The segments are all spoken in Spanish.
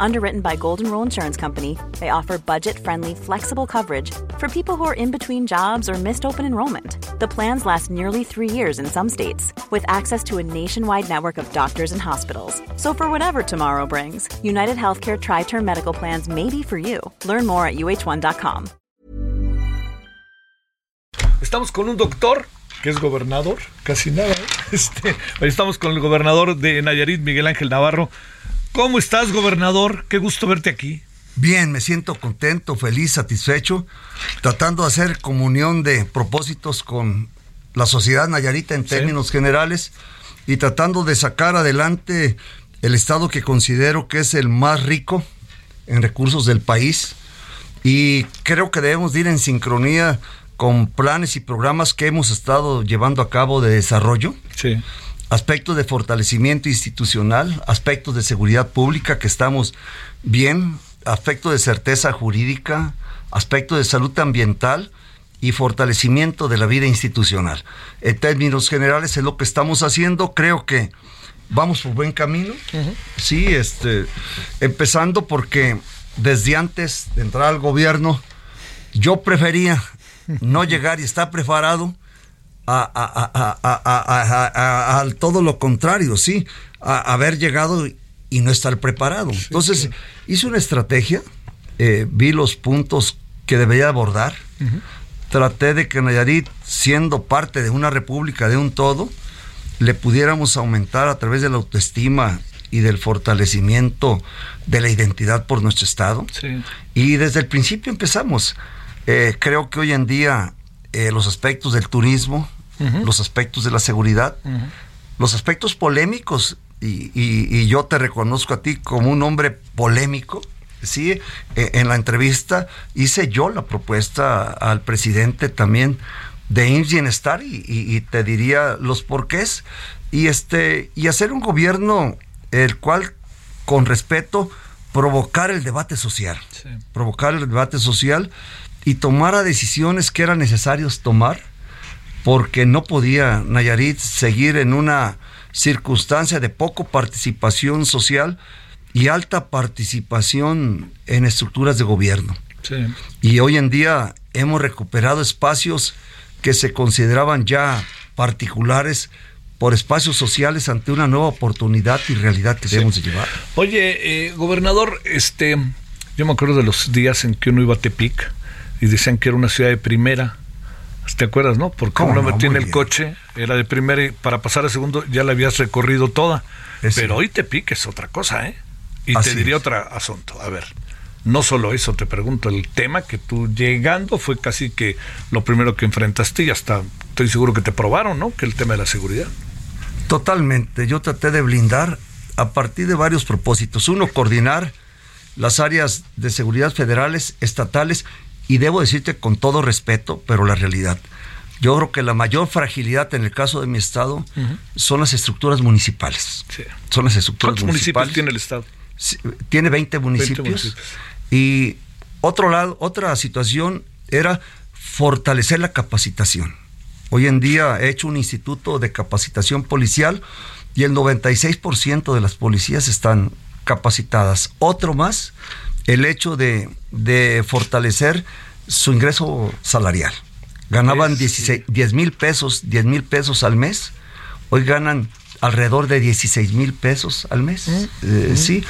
Underwritten by Golden Rule Insurance Company, they offer budget friendly, flexible coverage for people who are in between jobs or missed open enrollment. The plans last nearly three years in some states, with access to a nationwide network of doctors and hospitals. So, for whatever tomorrow brings, United Healthcare Tri Term Medical Plans may be for you. Learn more at uh1.com. Estamos con un doctor que es gobernador, casi nada. Este, estamos con el gobernador de Nayarit, Miguel Ángel Navarro. ¿Cómo estás, gobernador? Qué gusto verte aquí. Bien, me siento contento, feliz, satisfecho, tratando de hacer comunión de propósitos con la sociedad nayarita en términos generales y tratando de sacar adelante el estado que considero que es el más rico en recursos del país y creo que debemos ir en sincronía con planes y programas que hemos estado llevando a cabo de desarrollo. Sí. Aspectos de fortalecimiento institucional, aspectos de seguridad pública que estamos bien, aspectos de certeza jurídica, aspectos de salud ambiental y fortalecimiento de la vida institucional. En términos generales es lo que estamos haciendo. Creo que vamos por buen camino. Sí, este, empezando porque desde antes de entrar al gobierno, yo prefería no llegar y estar preparado a, todo lo contrario, sí, a haber llegado y no estar preparado. Entonces, hice una estrategia, eh, vi los puntos que debería abordar, traté de que Nayarit, siendo parte de una república de un todo, le pudiéramos aumentar a través de la autoestima y del fortalecimiento de la identidad por nuestro Estado. Y desde el principio empezamos. Eh, creo que hoy en día eh, los aspectos del turismo, los aspectos de la seguridad, los aspectos polémicos, y, yo te reconozco a ti como un hombre polémico, ¿sí? E, en la entrevista hice yo la propuesta al presidente también de IMSS Bienestar y, te diría los porqués y este y hacer un gobierno el cual con respeto provocar el debate social, provocar el debate social y tomara decisiones que eran necesarios tomar, porque no podía Nayarit seguir en una circunstancia de poco participación social y alta participación en estructuras de gobierno. Y hoy en día hemos recuperado espacios que se consideraban ya particulares por espacios sociales ante una nueva oportunidad y realidad que debemos llevar. Oye, eh, gobernador, este, yo me acuerdo de los días en que uno iba a Tepic y decían que era una ciudad de primera. ¿Te acuerdas, no? Porque uno no, metía en el coche, era de primera y para pasar a segundo ya la habías recorrido toda. Pero hoy te piques otra cosa, ¿eh? Y te diría otro asunto. A ver, no solo eso, te pregunto, el tema que tú llegando fue casi que lo primero que enfrentaste y hasta estoy seguro que te probaron, ¿no? Que el tema de la seguridad. Totalmente. Yo traté de blindar a partir de varios propósitos. Uno, coordinar las áreas de seguridad federales, estatales y debo decirte con todo respeto, pero la realidad. Yo creo que la mayor fragilidad en el caso de mi estado son las estructuras municipales. Son las estructuras ¿Cuántos municipios tiene el estado? tiene 20 municipios. Y otro lado, otra situación era fortalecer la capacitación. Hoy en día he hecho un instituto de capacitación policial y el 96% de las policías están capacitadas. Otro más el hecho de, fortalecer su ingreso salarial. Ganaban 10 mil pesos, 10 mil pesos al mes. Hoy ganan alrededor de 16 mil pesos al mes. Eh, sí,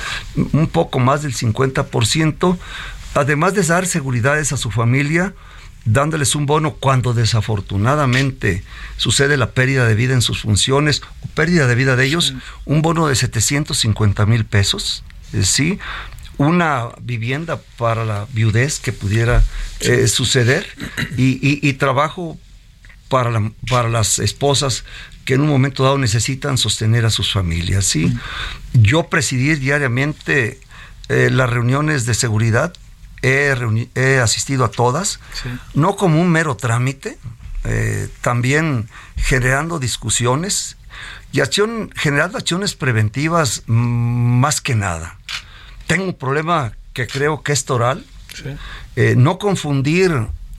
un poco más del 50%. Además de dar seguridades a su familia, dándoles un bono cuando desafortunadamente sucede la pérdida de vida en sus funciones o pérdida de vida de ellos, un bono de 750 mil pesos eh, sí, una vivienda para la viudez que pudiera eh, suceder y, trabajo para, para las esposas que en un momento dado necesitan sostener a sus familias. ¿sí? Yo presidí diariamente eh, las reuniones de seguridad, he, asistido a todas, no como un mero trámite, eh, también generando discusiones y acción, generando acciones preventivas mm, más que nada tengo un problema que creo que es toral. Eh, no confundir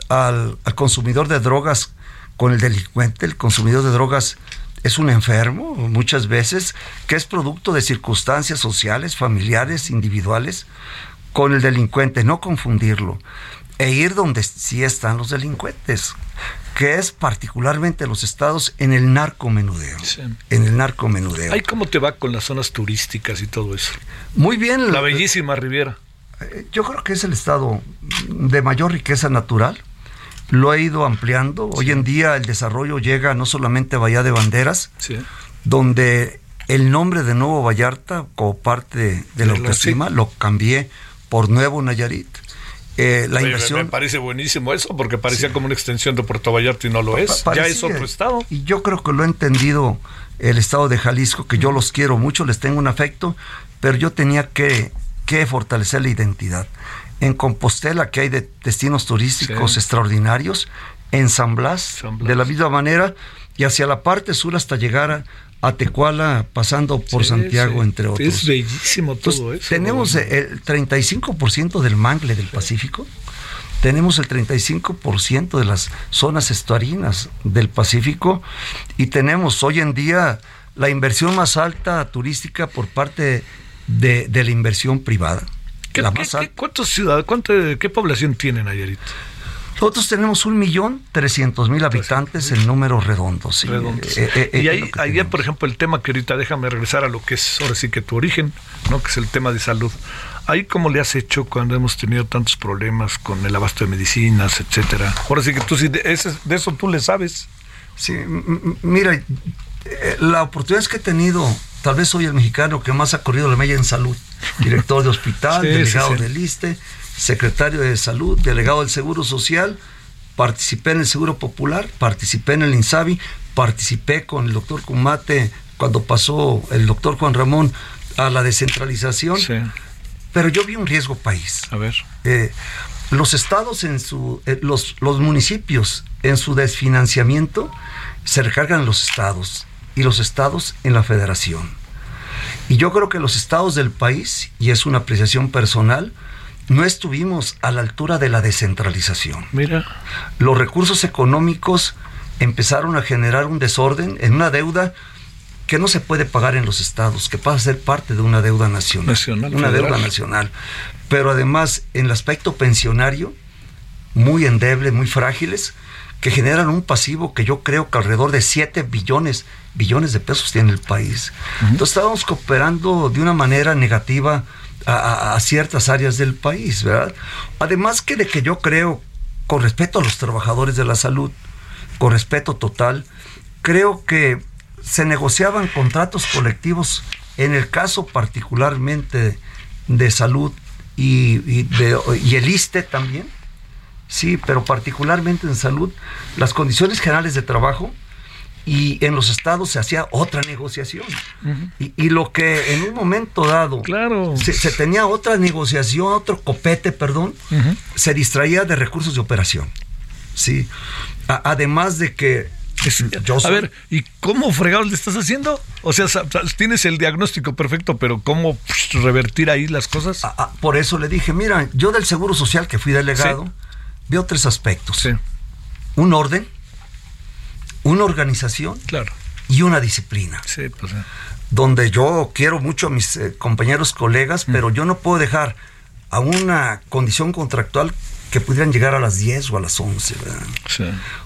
al, consumidor de drogas con el delincuente. El consumidor de drogas es un enfermo muchas veces que es producto de circunstancias sociales, familiares, individuales, con el delincuente. No confundirlo. E ir donde sí están los delincuentes que es particularmente los estados en el narcomenudeo. En el narcomenudeo. ¿Ay cómo te va con las zonas turísticas y todo eso? Muy bien. La bellísima Riviera. Eh, yo creo que es el estado de mayor riqueza natural. Lo ha ido ampliando. Hoy en día el desarrollo llega no solamente a Bahía de Banderas, donde el nombre de Nuevo Vallarta, como parte de la autoestima, lo cambié por Nuevo Nayarit. Eh, la inversión. Me parece buenísimo eso, porque parecía como una extensión de Puerto Vallarta y no lo es. ya es otro estado. Y yo creo que lo ha entendido el estado de Jalisco, que yo los quiero mucho, les tengo un afecto, pero yo tenía que, que fortalecer la identidad. En Compostela, que hay de destinos turísticos extraordinarios, en San Blas, de la misma manera, y hacia la parte sur hasta llegar a, a Tecuala, pasando por Santiago, entre otros. Es bellísimo todo eso. Tenemos el 35% del mangle del Pacífico, tenemos el 35% de las zonas estuarinas del Pacífico y tenemos hoy en día la inversión más alta turística por parte de, la inversión privada. ¿Qué, la más ¿Cuántas ciudades, qué población tienen Nayarit? Nosotros tenemos un millón trescientos mil habitantes en números redondos. Eh, eh, eh, y ahí, ahí por ejemplo, el tema que ahorita déjame regresar a lo que es ahora sí que tu origen, ¿no? que es el tema de salud. Ahí cómo le has hecho cuando hemos tenido tantos problemas con el abasto de medicinas, etcétera. Ahora sí que tú de, de eso tú le sabes. Sí, mira, la oportunidad es que he tenido, tal vez soy el mexicano que más ha corrido la media en salud, director de hospital, delegado del ISTE secretario de Salud, delegado del Seguro Social, participé en el Seguro Popular, participé en el INSABI, participé con el doctor Cumate cuando pasó el doctor Juan Ramón a la descentralización. Pero yo vi un riesgo país. A ver. Eh, los estados en su, eh, los, los municipios en su desfinanciamiento se recargan los estados y los estados en la federación. Y yo creo que los estados del país, y es una apreciación personal, no estuvimos a la altura de la descentralización. Mira. Los recursos económicos empezaron a generar un desorden en una deuda que no se puede pagar en los estados, que pasa a ser parte de una deuda nacional. una deuda nacional. Pero además, en el aspecto pensionario, muy endeble, muy frágiles, que generan un pasivo que yo creo que alrededor de 7 billones, billones de pesos tiene el país. Entonces estábamos cooperando de una manera negativa a, ciertas áreas del país, ¿verdad? Además que de que yo creo, con respeto a los trabajadores de la salud, con respeto total, creo que se negociaban contratos colectivos en el caso particularmente de salud y, y el ISTE también, sí, pero particularmente en salud, las condiciones generales de trabajo y en los estados se hacía otra negociación. y, lo que en un momento dado claro. se, tenía otra negociación, otro copete, perdón, se distraía de recursos de operación. Sí. además de que a ver, ¿y cómo fregados le estás haciendo? O sea, tienes el diagnóstico perfecto, pero ¿cómo revertir ahí las cosas? por eso le dije, mira, yo del Seguro Social que fui delegado, veo tres aspectos. Un orden, una organización claro. y una disciplina. Sí, pues, Donde yo quiero mucho a mis eh, compañeros, colegas, mm. pero yo no puedo dejar a una condición contractual que pudieran llegar a las 10 o a las 11, Sí.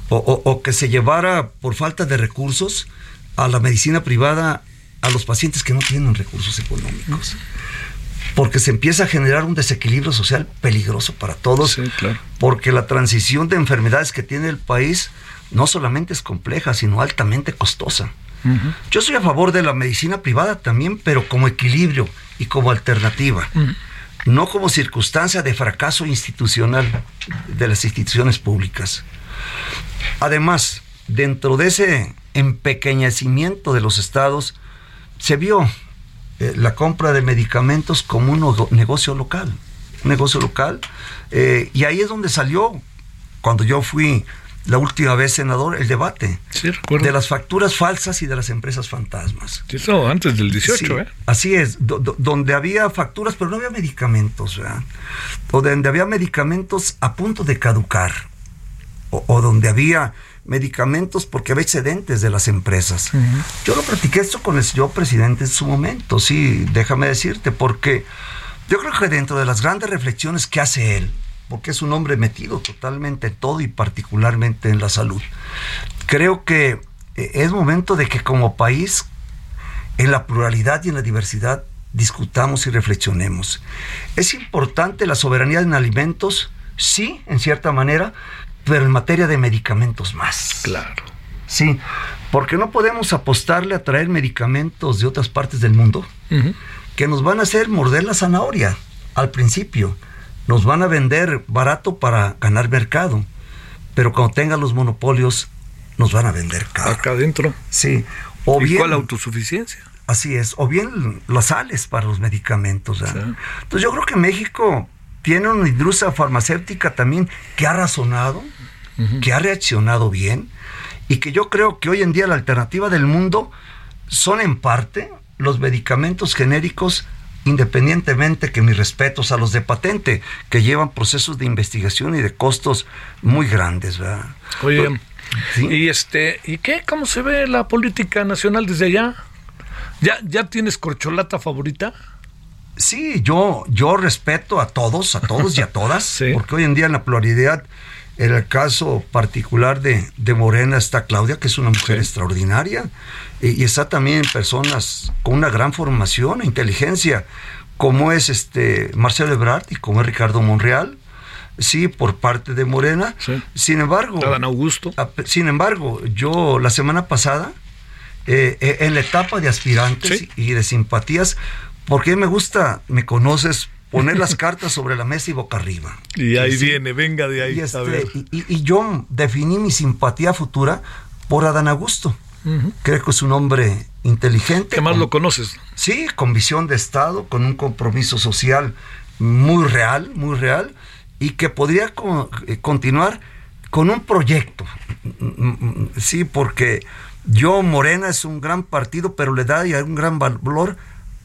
O, que se llevara por falta de recursos a la medicina privada a los pacientes que no tienen recursos económicos. Porque se empieza a generar un desequilibrio social peligroso para todos. Sí, claro. Porque la transición de enfermedades que tiene el país no solamente es compleja, sino altamente costosa. Yo soy a favor de la medicina privada también, pero como equilibrio y como alternativa, no como circunstancia de fracaso institucional de las instituciones públicas. Además, dentro de ese empequeñecimiento de los estados, se vio eh, la compra de medicamentos como un negocio local, un negocio local, eh, y ahí es donde salió, cuando yo fui la última vez senador, el debate de las facturas falsas y de las empresas fantasmas. Eso antes del 18, ¿eh? Así es, donde había facturas, pero no había medicamentos, O donde había medicamentos a punto de caducar, o donde había medicamentos porque había excedentes de las empresas. Yo lo platiqué esto con el señor presidente en su momento, sí, déjame decirte, porque yo creo que dentro de las grandes reflexiones que hace él, porque es un hombre metido totalmente en todo y particularmente en la salud, creo que eh, es momento de que como país, en la pluralidad y en la diversidad, discutamos y reflexionemos. ¿Es importante la soberanía en alimentos? Sí, en cierta manera, pero en materia de medicamentos más. Claro. Sí, porque no podemos apostarle a traer medicamentos de otras partes del mundo que nos van a hacer morder la zanahoria al principio. Nos van a vender barato para ganar mercado, pero cuando tengan los monopolios nos van a vender caro. Acá adentro. Sí. O ¿Y bien, cuál autosuficiencia? Así es, o bien las sales para los medicamentos. Entonces yo creo que México tiene una industria farmacéutica también que ha razonado, que ha reaccionado bien y que yo creo que hoy en día la alternativa del mundo son en parte los medicamentos genéricos independientemente que mis respetos a los de patente, que llevan procesos de investigación y de costos muy grandes, ¿verdad? Oye, y este, ¿y qué? ¿Cómo se ve la política nacional desde allá? ¿Ya, ya tienes corcholata favorita? Sí, yo, yo respeto a todos, a todos y a todas, porque hoy en día en la pluralidad, en el caso particular de, Morena está Claudia, que es una mujer extraordinaria, y, está también personas con una gran formación e inteligencia, como es este Marcelo Ebrard y como es Ricardo Monreal, sí, por parte de Morena. Sin embargo, Augusto. sin embargo, yo la semana pasada, eh, eh, en la etapa de aspirantes y de simpatías, porque me gusta, me conoces, poner las cartas sobre la mesa y boca arriba. Y ahí viene, venga de ahí. Y, este, y, yo definí mi simpatía futura por Adán Augusto. Creo que es un hombre inteligente. ¿Qué más lo conoces? Sí, con visión de Estado, con un compromiso social muy real, muy real, y que podría eh, continuar con un proyecto. Sí, porque yo, Morena es un gran partido, pero le da un gran valor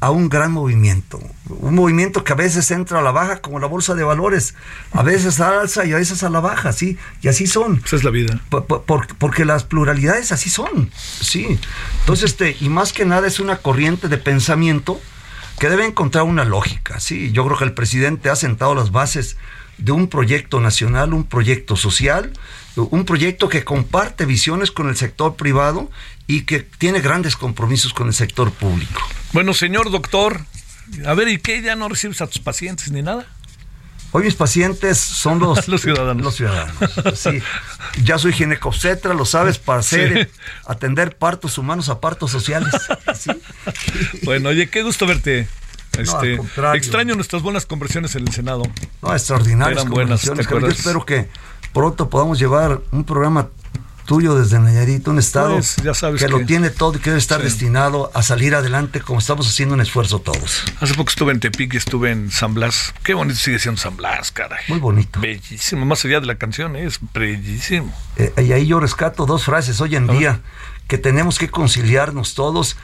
a un gran movimiento. Un movimiento que a veces entra a la baja como la bolsa de valores, a veces a alza y a veces a la baja, ¿sí? Y así son. Esa es la vida. porque las pluralidades así son, ¿sí? Entonces, este, y más que nada es una corriente de pensamiento que debe encontrar una lógica, ¿sí? Yo creo que el presidente ha sentado las bases de un proyecto nacional, un proyecto social, un proyecto que comparte visiones con el sector privado y que tiene grandes compromisos con el sector público. Bueno, señor doctor, a ver, ¿y qué? ¿Ya no recibes a tus pacientes ni nada? Hoy mis pacientes son los, ciudadanos. Los ciudadanos. Sí. Ya soy ginecobstetra, lo sabes, para hacer, atender partos humanos a partos sociales. Bueno, oye, qué gusto verte. Este, extraño nuestras buenas conversiones en el Senado. No, extraordinarias Eran buenas, Yo espero que pronto podamos llevar un programa tuyo desde Nayarit, un estado pues, que, lo tiene todo y que debe estar destinado a salir adelante como estamos haciendo un esfuerzo todos. Hace poco estuve en Tepic y estuve en San Blas. Qué bonito sigue siendo San Blas, caray. Muy bonito. Bellísimo, más allá de la canción, ¿eh? es bellísimo. Eh, y ahí yo rescato dos frases hoy en día, que tenemos que conciliarnos todos,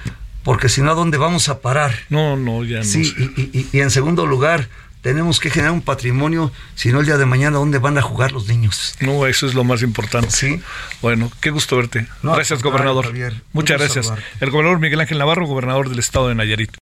porque si no, ¿a dónde vamos a parar? No, no, ya no. Sí, y en segundo lugar, tenemos que generar un patrimonio, si no el día de mañana, ¿dónde van a jugar los niños? No, eso es lo más importante. Sí. Bueno, qué gusto verte. gracias, gobernador. Muchas gracias. El gobernador Miguel Ángel Navarro, gobernador del estado de Nayarit.